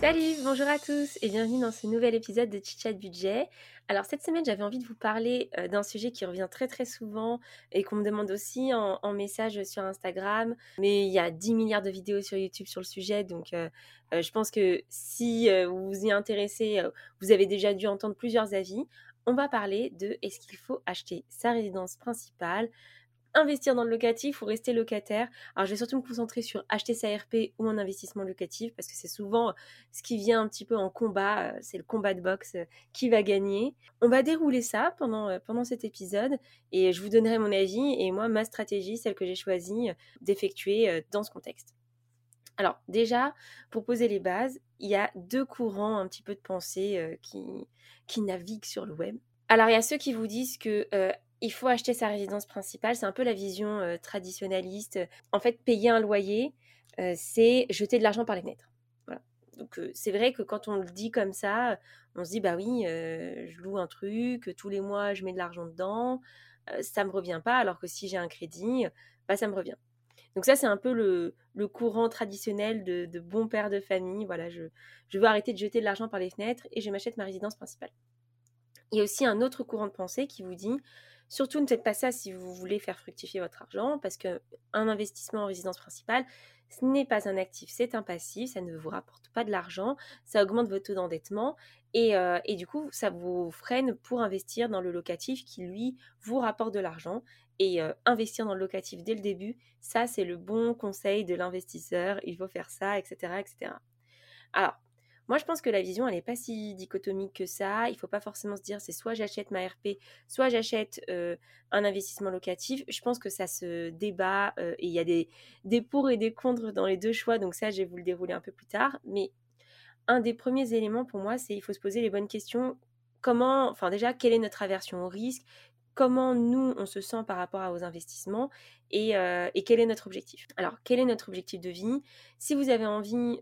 Salut, bonjour à tous et bienvenue dans ce nouvel épisode de Chit Chat Budget. Alors cette semaine, j'avais envie de vous parler euh, d'un sujet qui revient très très souvent et qu'on me demande aussi en, message sur Instagram. Mais il y a 10 milliards de vidéos sur YouTube sur le sujet, donc euh, euh, je pense que si vous vous y intéressez, vous avez déjà dû entendre plusieurs avis. On va parler de est-ce qu'il faut acheter sa résidence principale investir dans le locatif ou rester locataire. Alors je vais surtout me concentrer sur acheter sa RP ou un investissement locatif parce que c'est souvent ce qui vient un petit peu en combat, euh, c'est le combat de boxe euh, qui va gagner. On va dérouler ça pendant, euh, pendant cet épisode et je vous donnerai mon avis et moi ma stratégie, celle que j'ai choisi d'effectuer dans ce contexte. Alors déjà, pour poser les bases, il y a deux courants un petit peu de pensée qui, qui naviguent sur le web. Alors il y a ceux qui vous disent que il faut acheter sa résidence principale. C'est un peu la vision euh, traditionnaliste. En fait, payer un loyer, euh, c'est jeter de l'argent par les fenêtres. Donc euh, c'est vrai que quand on le dit comme ça, on se dit bah oui, je loue un truc, tous les mois je mets de l'argent dedans, ça me revient pas. Alors que si j'ai un crédit, bah ça me revient. Donc ça c'est un peu le, courant traditionnel de, de, bon père de famille. Voilà, je, je veux arrêter de jeter de l'argent par les fenêtres et je m'achète ma résidence principale. Il y a aussi un autre courant de pensée qui vous dit Surtout, ne faites pas ça si vous voulez faire fructifier votre argent, parce qu'un investissement en résidence principale, ce n'est pas un actif, c'est un passif, ça ne vous rapporte pas de l'argent, ça augmente votre taux d'endettement, et, euh, du coup, ça vous freine pour investir dans le locatif qui, lui, vous rapporte de l'argent. Et euh, investir dans le locatif dès le début, ça, c'est le bon conseil de l'investisseur, il faut faire ça, etc. etc. Alors, moi, je pense que la vision, elle n'est pas si dichotomique que ça. Il ne faut pas forcément se dire c'est soit j'achète ma RP, soit j'achète euh, un investissement locatif. Je pense que ça se débat euh, et il y a des, des pour et des contre dans les deux choix. Donc ça, je vais vous le dérouler un peu plus tard. Mais un des premiers éléments pour moi, c'est il faut se poser les bonnes questions. Comment, enfin déjà, quelle est notre aversion au risque? Comment nous, on se sent par rapport vos investissements? Et, euh, et, quel est notre objectif? Alors, quel est notre objectif de vie? Si vous avez envie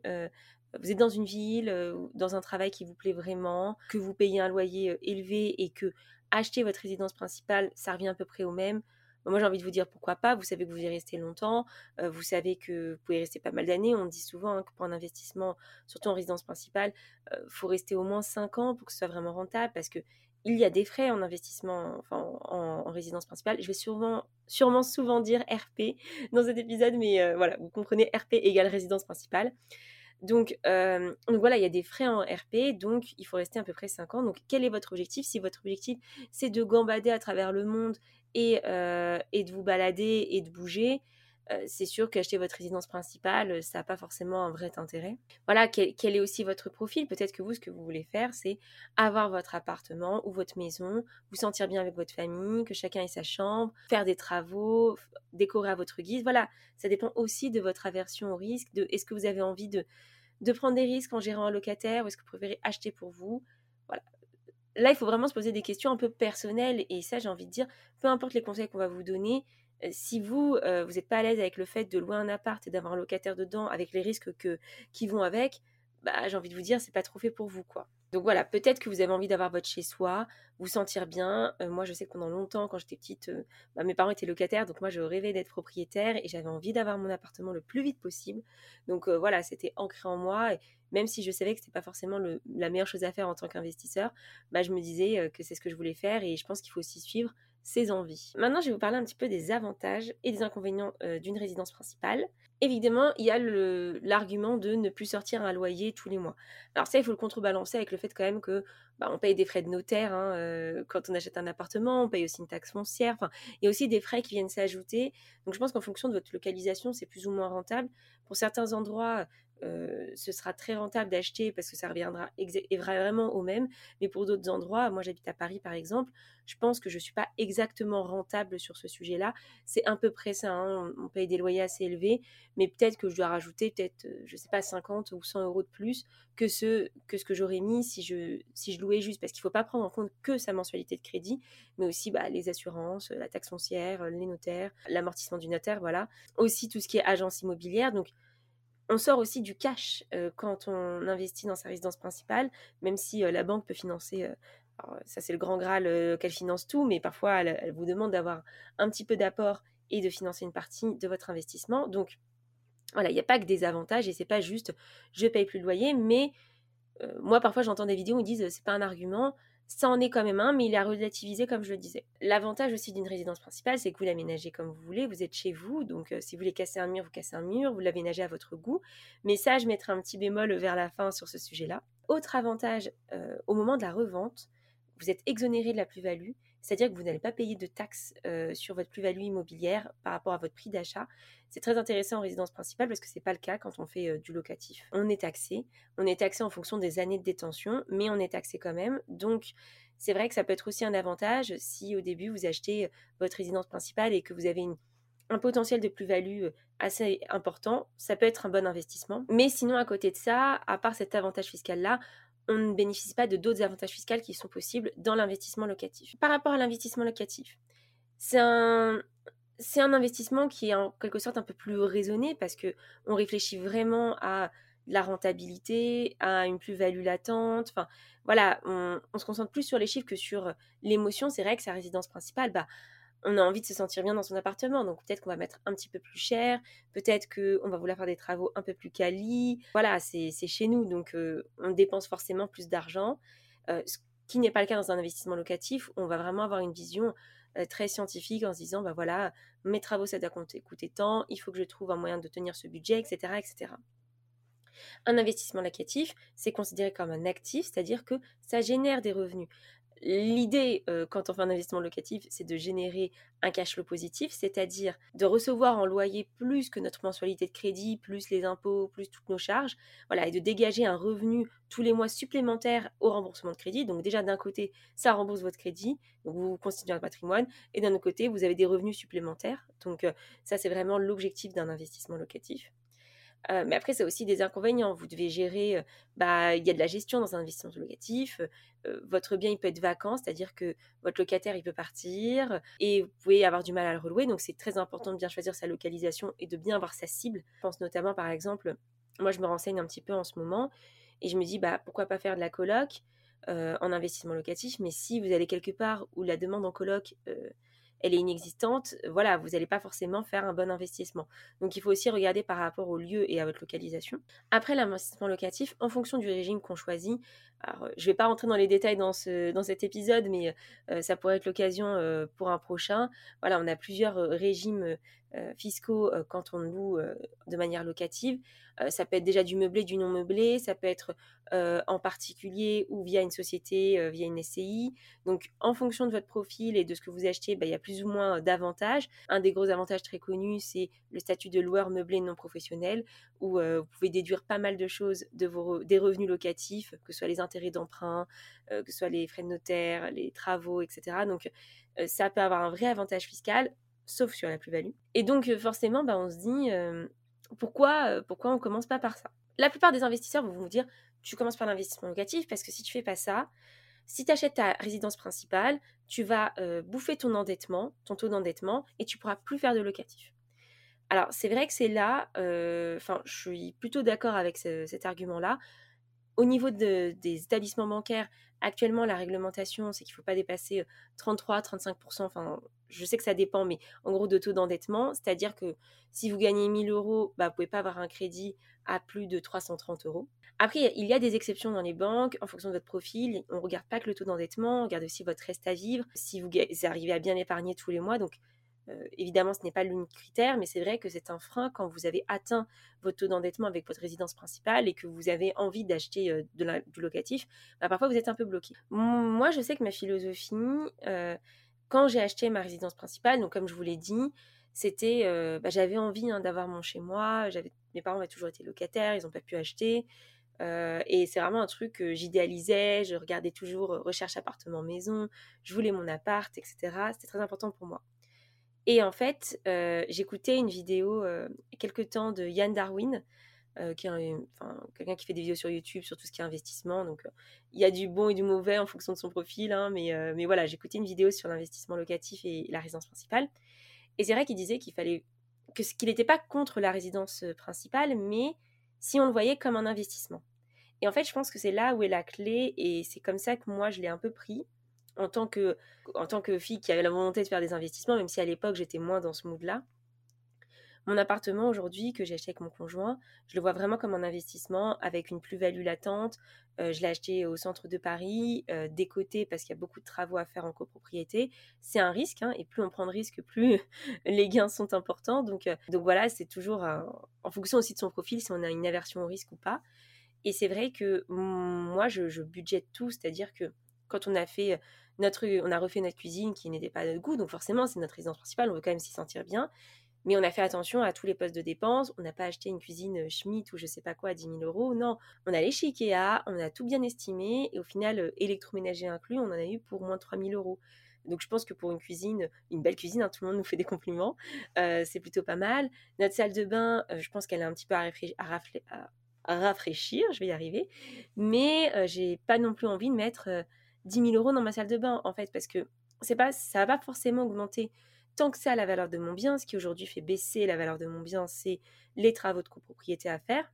vous êtes dans une ville, euh, dans un travail qui vous plaît vraiment, que vous payez un loyer euh, élevé et que acheter votre résidence principale, ça revient à peu près au même. Moi, j'ai envie de vous dire pourquoi pas. Vous savez que vous y restez longtemps. Euh, vous savez que vous pouvez rester pas mal d'années. On dit souvent hein, que pour un investissement, surtout en résidence principale, il faut rester au moins 5 ans pour que ce soit vraiment rentable parce que il y a des frais en investissement, en, résidence principale. Je vais sûrement, sûrement souvent dire RP dans cet épisode, mais voilà, vous comprenez RP égale résidence principale. Donc, euh, donc voilà, il y a des frais en RP, donc il faut rester à peu près 5 ans. Donc quel est votre objectif? Si votre objectif c'est de gambader à travers le monde et, euh, de vous balader et de bouger, euh, c'est sûr qu'acheter votre résidence principale, ça n'a pas forcément un vrai intérêt. Voilà, quel, est aussi votre profil? Peut-être que vous, ce que vous voulez faire, c'est avoir votre appartement ou votre maison, vous sentir bien avec votre famille, que chacun ait sa chambre, faire des travaux, décorer à votre guise. Voilà, ça dépend aussi de votre aversion au risque, de est-ce que vous avez envie de, de prendre des risques en gérant un locataire ou est-ce que vous préférez acheter pour vous Voilà. Là, il faut vraiment se poser des questions un peu personnelles et ça, j'ai envie de dire, peu importe les conseils qu'on va vous donner, si vous, vous n'êtes pas à l'aise avec le fait de louer un appart et d'avoir un locataire dedans, avec les risques que, qui vont avec, bah, j'ai envie de vous dire, c'est pas trop fait pour vous, quoi. Donc voilà, peut-être que vous avez envie d'avoir votre chez-soi, vous sentir bien. moi, je sais que pendant longtemps, quand j'étais petite, bah, mes parents étaient locataires, donc moi, je rêvais d'être propriétaire et j'avais envie d'avoir mon appartement le plus vite possible. Donc voilà, c'était ancré en moi. Et même si je savais que c'était pas forcément la meilleure chose à faire en tant qu'investisseur, bah, je me disais que c'est ce que je voulais faire et je pense qu'il faut aussi suivre ses envies. Maintenant, je vais vous parler un petit peu des avantages et des inconvénients euh, d'une résidence principale. Évidemment, il y a l'argument de ne plus sortir un loyer tous les mois. Alors ça, il faut le contrebalancer avec le fait quand même que bah, on paye des frais de notaire hein, euh, quand on achète un appartement, on paye aussi une taxe foncière. Enfin, il y a aussi des frais qui viennent s'ajouter. Donc je pense qu'en fonction de votre localisation, c'est plus ou moins rentable. Pour certains endroits, euh, ce sera très rentable d'acheter parce que ça reviendra vraiment au même. Mais pour d'autres endroits, moi j'habite à Paris par exemple, je pense que je ne suis pas exactement rentable sur ce sujet-là. C'est à peu près ça, hein. on, paye des loyers assez élevés, mais peut-être que je dois rajouter peut-être, euh, je sais pas, 50 ou 100 euros de plus que ce que, j'aurais mis si je, louais juste, parce qu'il ne faut pas prendre en compte que sa mensualité de crédit, mais aussi bah, les assurances, la taxe foncière, les notaires, l'amortissement du notaire, voilà. Aussi tout ce qui est agence immobilière, donc on sort aussi du cash euh, quand on investit dans sa résidence principale, même si la banque peut financer ça, c'est le grand Graal qu'elle finance tout, mais parfois, elle, vous demande d'avoir un petit peu d'apport et de financer une partie de votre investissement. Donc, voilà, il n'y a pas que des avantages et c'est pas juste je paye plus le loyer, mais moi, parfois, j'entends des vidéos où ils disent c'est pas un argument. Ça en est quand même un, mais il est relativisé comme je le disais. L'avantage aussi d'une résidence principale, c'est que vous l'aménagez comme vous voulez, vous êtes chez vous, donc si vous voulez casser un mur, vous cassez un mur, vous l'aménagez à votre goût. Mais ça, je mettrai un petit bémol vers la fin sur ce sujet-là. Autre avantage, au moment de la revente, vous êtes exonéré de la plus-value, c'est-à-dire que vous n'allez pas payer de taxes euh, sur votre plus-value immobilière par rapport à votre prix d'achat. C'est très intéressant en résidence principale parce que ce n'est pas le cas quand on fait euh, du locatif. On est taxé, on est taxé en fonction des années de détention, mais on est taxé quand même. Donc c'est vrai que ça peut être aussi un avantage si au début vous achetez euh, votre résidence principale et que vous avez un potentiel de plus-value assez important, ça peut être un bon investissement. Mais sinon, à côté de ça, à part cet avantage fiscal-là, on ne bénéficie pas de d'autres avantages fiscaux qui sont possibles dans l'investissement locatif. Par rapport à l'investissement locatif, c'est un, un investissement qui est en quelque sorte un peu plus raisonné parce que on réfléchit vraiment à la rentabilité, à une plus-value latente. Enfin, voilà, on, on, se concentre plus sur les chiffres que sur l'émotion. C'est vrai que sa résidence principale, bah, on a envie de se sentir bien dans son appartement. Donc peut-être qu'on va mettre un petit peu plus cher, peut-être qu'on va vouloir faire des travaux un peu plus quali. Voilà, c'est chez nous, donc euh, on dépense forcément plus d'argent. Euh, ce qui n'est pas le cas dans un investissement locatif, on va vraiment avoir une vision euh, très scientifique en se disant, bah voilà, mes travaux, ça doit coûter tant, il faut que je trouve un moyen de tenir ce budget, etc. etc. Un investissement locatif, c'est considéré comme un actif, c'est-à-dire que ça génère des revenus. L'idée, euh, quand on fait un investissement locatif, c'est de générer un cash flow positif, c'est-à-dire de recevoir en loyer plus que notre mensualité de crédit, plus les impôts, plus toutes nos charges, voilà, et de dégager un revenu tous les mois supplémentaire au remboursement de crédit. Donc déjà d'un côté, ça rembourse votre crédit, donc vous constituez un patrimoine, et d'un autre côté, vous avez des revenus supplémentaires. Donc euh, ça, c'est vraiment l'objectif d'un investissement locatif. Euh, mais après, c'est aussi des inconvénients. Vous devez gérer, bah, il y a de la gestion dans un investissement locatif. votre bien, il peut être vacant, c'est-à-dire que votre locataire, il peut partir et vous pouvez avoir du mal à le relouer. Donc, c'est très important de bien choisir sa localisation et de bien avoir sa cible. Je pense notamment, par exemple, moi, je me renseigne un petit peu en ce moment et je me dis, bah, pourquoi pas faire de la coloc en investissement locatif, mais si vous allez quelque part où la demande en coloc elle est inexistante, voilà, vous n'allez pas forcément faire un bon investissement. Donc il faut aussi regarder par rapport au lieu et à votre localisation. Après l'investissement locatif, en fonction du régime qu'on choisit, alors, je ne vais pas rentrer dans les détails dans, ce, dans cet épisode, mais euh, ça pourrait être l'occasion euh, pour un prochain. Voilà, on a plusieurs euh, régimes fiscaux quand on loue de manière locative. ça peut être déjà du meublé, du non meublé, ça peut être en particulier ou via une société, via une SCI. Donc, en fonction de votre profil et de ce que vous achetez, bah, il y a plus ou moins d'avantages. Un des gros avantages très connus, c'est le statut de loueur meublé non professionnel, où vous pouvez déduire pas mal de choses des revenus locatifs, que ce soit les intérêts d'emprunt, que ce soit les frais de notaire, les travaux, etc. Donc, ça peut avoir un vrai avantage fiscal sauf sur la plus-value. Et donc forcément, bah, on se dit, pourquoi, pourquoi on commence pas par ça? La plupart des investisseurs vont vous dire, tu commences par l'investissement locatif parce que si tu fais pas ça, si tu achètes ta résidence principale, tu vas bouffer ton endettement, ton taux d'endettement, et tu pourras plus faire de locatif. Alors c'est vrai que c'est là, enfin je suis plutôt d'accord avec cet argument-là. Au niveau des établissements bancaires, actuellement, la réglementation, c'est qu'il ne faut pas dépasser 33-35%. Enfin, je sais que ça dépend, mais en gros, de taux d'endettement. C'est-à-dire que si vous gagnez 1000 euros, bah, vous ne pouvez pas avoir un crédit à plus de 330 euros. Après, il y a des exceptions dans les banques en fonction de votre profil. On ne regarde pas que le taux d'endettement, on regarde aussi votre reste à vivre, si vous arrivez à bien épargner tous les mois. Euh, évidemment, ce n'est pas l'unique critère, mais c'est vrai que c'est un frein quand vous avez atteint votre taux d'endettement avec votre résidence principale et que vous avez envie d'acheter euh, du locatif. Bah, parfois, vous êtes un peu bloqué. Moi, je sais que ma philosophie, euh, quand j'ai acheté ma résidence principale, donc comme je vous l'ai dit, c'était, bah, j'avais envie hein, d'avoir mon chez moi. Mes parents avaient toujours été locataires, ils n'ont pas pu acheter. et c'est vraiment un truc que j'idéalisais. Je regardais toujours recherche appartement maison. Je voulais mon appart, etc. C'était très important pour moi. Et en fait, j'écoutais une vidéo quelque temps de Yann Darwin, qui est quelqu'un qui fait des vidéos sur YouTube sur tout ce qui est investissement. Donc, il y a du bon et du mauvais en fonction de son profil. Hein, mais, mais voilà, j'écoutais une vidéo sur l'investissement locatif et la résidence principale. Et c'est vrai qu'il disait qu'il fallait que qu'il n'était pas contre la résidence principale, mais si on le voyait comme un investissement. Et en fait, je pense que c'est là où est la clé, et c'est comme ça que moi je l'ai un peu pris en tant que, en tant que fille qui avait la volonté de faire des investissements, même si à l'époque j'étais moins dans ce mood-là. Mon appartement aujourd'hui que j'ai acheté avec mon conjoint, je le vois vraiment comme un investissement avec une plus-value latente. Euh, je l'ai acheté au centre de Paris, euh, décoté parce qu'il y a beaucoup de travaux à faire en copropriété. C'est un risque, hein, et plus on prend de risques, plus les gains sont importants. Donc, euh, donc voilà, c'est toujours en fonction aussi de son profil, si on a une aversion au risque ou pas. Et c'est vrai que moi, je, je budgète tout, c'est-à-dire que quand on a fait notre, on a refait notre cuisine qui n'était pas à notre goût, donc forcément c'est notre résidence principale, on veut quand même s'y sentir bien. Mais on a fait attention à tous les postes de dépenses. On n'a pas acheté une cuisine Schmidt ou je sais pas quoi à 10 000 euros. Non, on a allé chez Ikea, on a tout bien estimé et au final, électroménager inclus, on en a eu pour moins de 3 000 euros. Donc je pense que pour une cuisine, une belle cuisine, hein, tout le monde nous fait des compliments, c'est plutôt pas mal. Notre salle de bain, je pense qu'elle est un petit peu à, rafraîchir, je vais y arriver. Mais j'ai pas non plus envie de mettre 10 000 euros dans ma salle de bain, en fait, parce que c'est pas, ça va pas forcément augmenter tant que ça la valeur de mon bien. Ce qui aujourd'hui fait baisser la valeur de mon bien, c'est les travaux de copropriété à faire.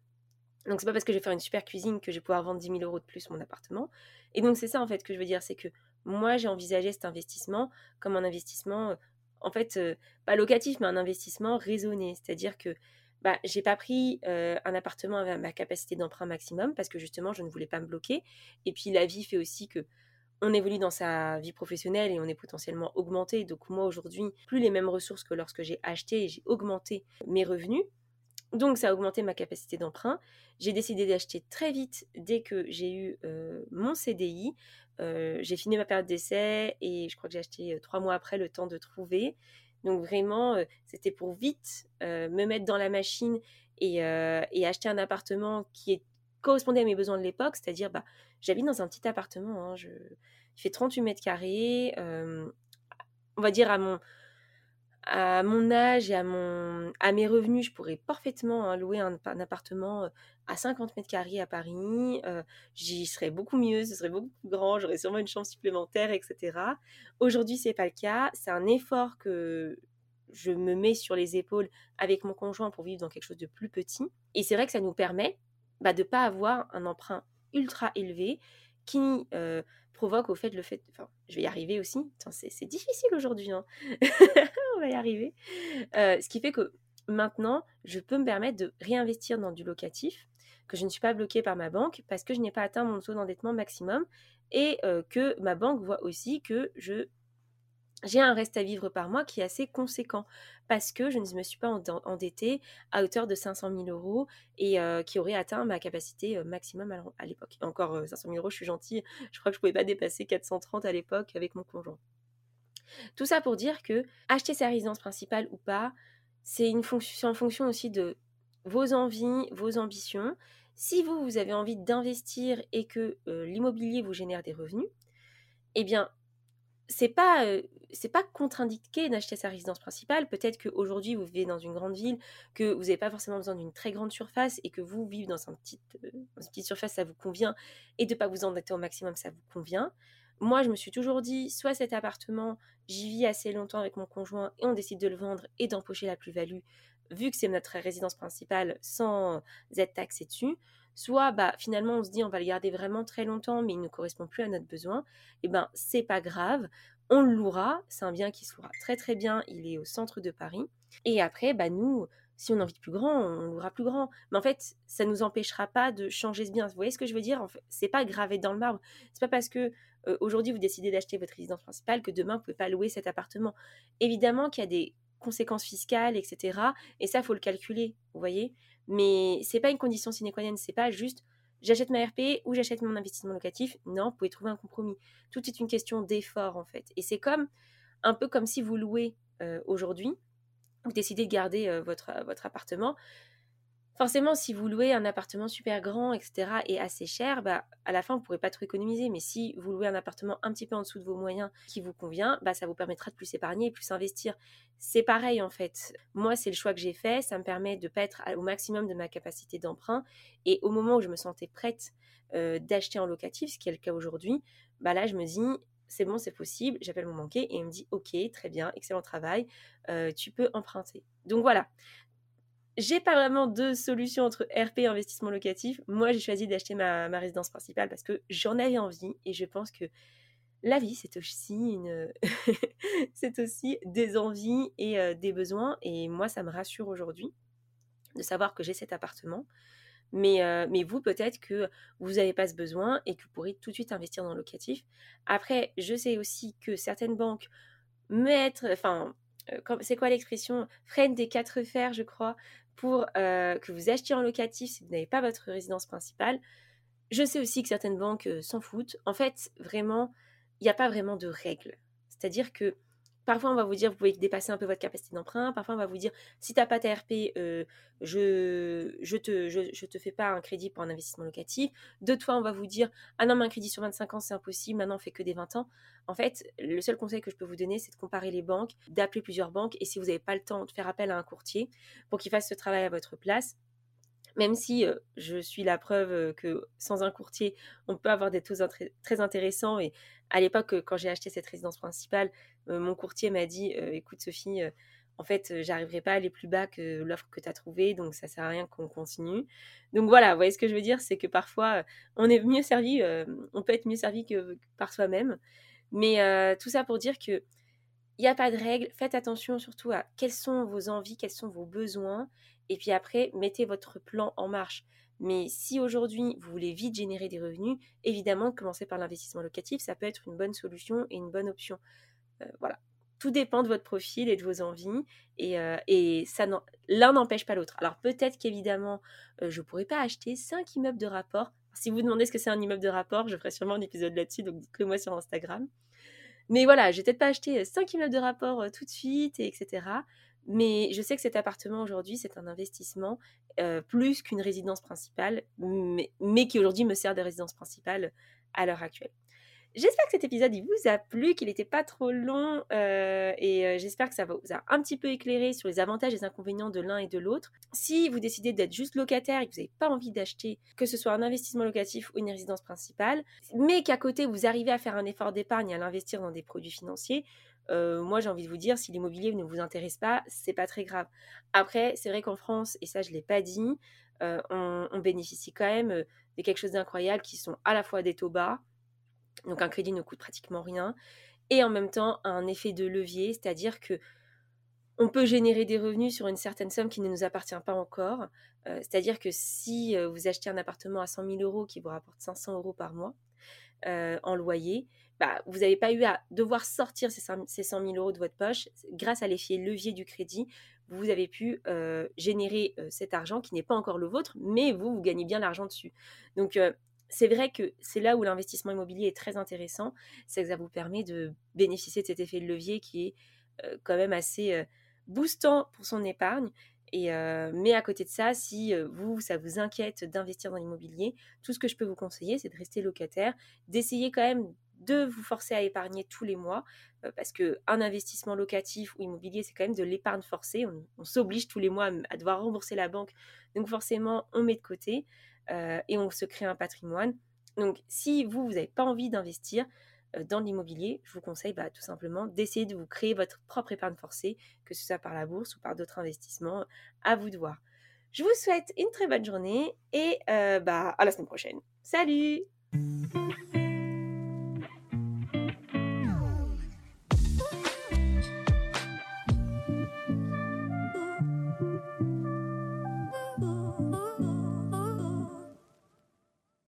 Donc c'est pas parce que je vais faire une super cuisine que je vais pouvoir vendre 10 000 euros de plus mon appartement. Et donc c'est ça en fait que je veux dire, c'est que moi j'ai envisagé cet investissement comme un investissement, euh, en fait, euh, pas locatif, mais un investissement raisonné. C'est-à-dire que bah, j'ai pas pris euh, un appartement avec ma capacité d'emprunt maximum parce que justement je ne voulais pas me bloquer. Et puis la vie fait aussi que on évolue dans sa vie professionnelle et on est potentiellement augmenté. Donc moi aujourd'hui, plus les mêmes ressources que lorsque j'ai acheté et j'ai augmenté mes revenus. Donc ça a augmenté ma capacité d'emprunt. J'ai décidé d'acheter très vite dès que j'ai eu euh, mon CDI. Euh, j'ai fini ma période d'essai et je crois que j'ai acheté euh, trois mois après le temps de trouver. Donc vraiment, c'était pour vite me mettre dans la machine et, et, acheter un appartement qui correspondait à mes besoins de l'époque, c'est-à-dire, bah, j'habite dans un petit appartement, hein, je... il fait 38 mètres carrés, on va dire à mon, à mon âge et à, mon, à mes revenus, je pourrais parfaitement hein, louer un, appartement à 50 mètres carrés à Paris. J'y serais beaucoup mieux, ce serait beaucoup plus grand, j'aurais sûrement une chambre supplémentaire, etc. Aujourd'hui, c'est pas le cas. C'est un effort que je me mets sur les épaules avec mon conjoint pour vivre dans quelque chose de plus petit. Et c'est vrai que ça nous permet bah, de ne pas avoir un emprunt ultra élevé qui euh, provoque au fait le fait... Enfin, je vais y arriver aussi. C'est difficile aujourd'hui. Hein. On va y arriver. Euh, ce qui fait que maintenant, je peux me permettre de réinvestir dans du locatif, que je ne suis pas bloquée par ma banque parce que je n'ai pas atteint mon taux d'endettement maximum et euh, que ma banque voit aussi que je j'ai un reste à vivre par mois qui est assez conséquent parce que je ne me suis pas endettée à hauteur de 500 000 euros et euh, qui aurait atteint ma capacité euh, maximum à l'époque. Encore 500 euh, 000 euros, je suis gentille, je crois que je ne pouvais pas dépasser 430 à l'époque avec mon conjoint. Tout ça pour dire que acheter sa résidence principale ou pas, c'est fonction, en fonction aussi de vos envies, vos ambitions. Si vous, vous avez envie d'investir et que l'immobilier vous génère des revenus, eh bien, c'est pas c'est pas contre-indiqué d'acheter sa résidence principale. Peut-être qu'aujourd'hui vous vivez dans une grande ville, que vous n'avez pas forcément besoin d'une très grande surface et que vous vivez dans, petit, une petite surface ça vous convient et de pas vous endetter au maximum ça vous convient. Moi, je me suis toujours dit, soit cet appartement, j'y vis assez longtemps avec mon conjoint et on décide de le vendre et d'empocher la plus-value, vu que c'est notre résidence principale sans être taxé dessus, soit bah, finalement on se dit on va le garder vraiment très longtemps mais il ne correspond plus à notre besoin, et eh ben c'est pas grave, on le louera, c'est un bien qui se louera très très bien, il est au centre de Paris. Et après, bah nous, si on a envie de plus grand, on louera plus grand. Mais en fait, ça ne nous empêchera pas de changer ce bien. Vous voyez ce que je veux dire? En fait, C'est pas gravé dans le marbre. C'est pas parce que euh, aujourd'hui vous décidez d'acheter votre résidence principale que demain vous pouvez pas louer cet appartement. Évidemment qu'il y a des conséquences fiscales, etc. Et ça, faut le calculer, vous voyez. Mais c'est pas une condition sine qua non, c'est pas juste j'achète ma RP ou j'achète mon investissement locatif. Non, vous pouvez trouver un compromis. Tout est une question d'effort en fait. Et c'est comme un peu comme si vous louez euh, aujourd'hui, vous décidez de garder euh, votre, votre appartement. Forcément, si vous louez un appartement super grand, etc., et assez cher, bah, à la fin, vous ne pourrez pas trop économiser. Mais si vous louez un appartement un petit peu en dessous de vos moyens qui vous convient, bah, ça vous permettra de plus épargner et plus investir. C'est pareil, en fait. Moi, c'est le choix que j'ai fait. Ça me permet de ne pas être au maximum de ma capacité d'emprunt. Et au moment où je me sentais prête euh, d'acheter en locatif, ce qui est le cas aujourd'hui, bah là, je me dis, c'est bon, c'est possible. J'appelle mon banquier et il me dit, ok, très bien, excellent travail, euh, tu peux emprunter. Donc voilà, j'ai pas vraiment de solution entre RP et investissement locatif. Moi, j'ai choisi d'acheter ma, résidence principale parce que j'en avais envie et je pense que la vie, c'est aussi une, c'est aussi des envies et euh, des besoins. Et moi, ça me rassure aujourd'hui de savoir que j'ai cet appartement. Mais, euh, mais vous, peut-être que vous n'avez pas ce besoin et que vous pourrez tout de suite investir dans le locatif. Après, je sais aussi que certaines banques mettent, c'est quoi l'expression Freine des quatre fers, je crois, pour euh, que vous achetiez en locatif si vous n'avez pas votre résidence principale. Je sais aussi que certaines banques euh, s'en foutent. En fait, vraiment, il n'y a pas vraiment de règles. C'est-à-dire que Parfois, on va vous dire, vous pouvez dépasser un peu votre capacité d'emprunt. Parfois, on va vous dire, si tu n'as pas ta RP, euh, je je te, fais pas un crédit pour un investissement locatif. Deux fois, on va vous dire, ah non, mais un crédit sur 25 ans, c'est impossible. Maintenant, on fait que des 20 ans. En fait, le seul conseil que je peux vous donner, c'est de comparer les banques, d'appeler plusieurs banques. Et si vous n'avez pas le temps, de faire appel à un courtier pour qu'il fasse ce travail à votre place même si je suis la preuve que sans un courtier, on peut avoir des taux très intéressants. Et à l'époque, quand j'ai acheté cette résidence principale, mon courtier m'a dit Écoute, Sophie, en fait, j'arriverai pas à aller plus bas que l'offre que tu as trouvée, donc ça sert à rien qu'on continue. Donc voilà, vous voyez ce que je veux dire? C'est que parfois, on est mieux servi, on peut être mieux servi que, par soi-même. Mais tout ça pour dire que il n'y a pas de règle. Faites attention surtout à quelles sont vos envies, quels sont vos besoins et puis après, mettez votre plan en marche. Mais si aujourd'hui, vous voulez vite générer des revenus, évidemment, commencer par l'investissement locatif, ça peut être une bonne solution et une bonne option. Euh, voilà. Tout dépend de votre profil et de vos envies. Et, euh, l'un n'empêche pas l'autre. Alors peut-être qu'évidemment, euh, je ne pourrais pas acheter 5 immeubles de rapport. Si vous demandez ce que c'est un immeuble de rapport, je ferai sûrement un épisode là-dessus, donc dites-le moi sur Instagram. Mais voilà, je vais peut-être pas acheter 5 immeubles de rapport tout de suite, etc. Mais je sais que cet appartement aujourd'hui, c'est un investissement plus qu'une résidence principale, mais, qui aujourd'hui me sert de résidence principale à l'heure actuelle. J'espère que cet épisode vous a plu, qu'il n'était pas trop long et j'espère que ça vous a un petit peu éclairé sur les avantages et les inconvénients de l'un et de l'autre. Si vous décidez d'être juste locataire et que vous n'avez pas envie d'acheter, que ce soit un investissement locatif ou une résidence principale, mais qu'à côté vous arrivez à faire un effort d'épargne et à l'investir dans des produits financiers, euh, moi j'ai envie de vous dire, si l'immobilier ne vous intéresse pas, c'est pas très grave. Après, c'est vrai qu'en France, et ça je l'ai pas dit, euh, on, bénéficie quand même euh, de quelque chose d'incroyable qui sont à la fois des taux bas, donc un crédit ne coûte pratiquement rien, et en même temps un effet de levier, c'est-à-dire que on peut générer des revenus sur une certaine somme qui ne nous appartient pas encore. c'est-à-dire que si vous achetez un appartement à 100 000 euros qui vous rapporte 500 euros par mois en loyer, bah, vous n'avez pas eu à devoir sortir ces 100 000 euros de votre poche. Grâce à l'effet levier du crédit, vous avez pu euh, générer euh, cet argent qui n'est pas encore le vôtre, mais vous, vous gagnez bien l'argent dessus. Donc, euh, c'est vrai que c'est là où l'investissement immobilier est très intéressant, c'est que ça vous permet de bénéficier de cet effet de levier qui est quand même assez boostant pour son épargne. Et, mais à côté de ça, si vous, ça vous inquiète d'investir dans l'immobilier, tout ce que je peux vous conseiller, c'est de rester locataire, d'essayer quand même de vous forcer à épargner tous les mois, euh, parce qu'un investissement locatif ou immobilier, c'est quand même de l'épargne forcée. On, s'oblige tous les mois à, devoir rembourser la banque. Donc forcément, on met de côté euh, et on se crée un patrimoine. Donc si vous, vous n'avez pas envie d'investir euh, dans l'immobilier, je vous conseille bah, tout simplement d'essayer de vous créer votre propre épargne forcée, que ce soit par la bourse ou par d'autres investissements. À vous de voir. Je vous souhaite une très bonne journée et bah, à la semaine prochaine. Salut